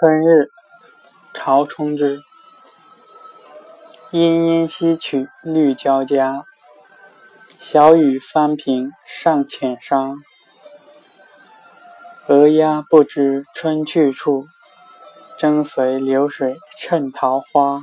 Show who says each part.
Speaker 1: 春日，曹冲之。殷殷西曲，绿交加。小雨翻平上浅沙。鹅鸭不知春去处，争随流水衬桃花。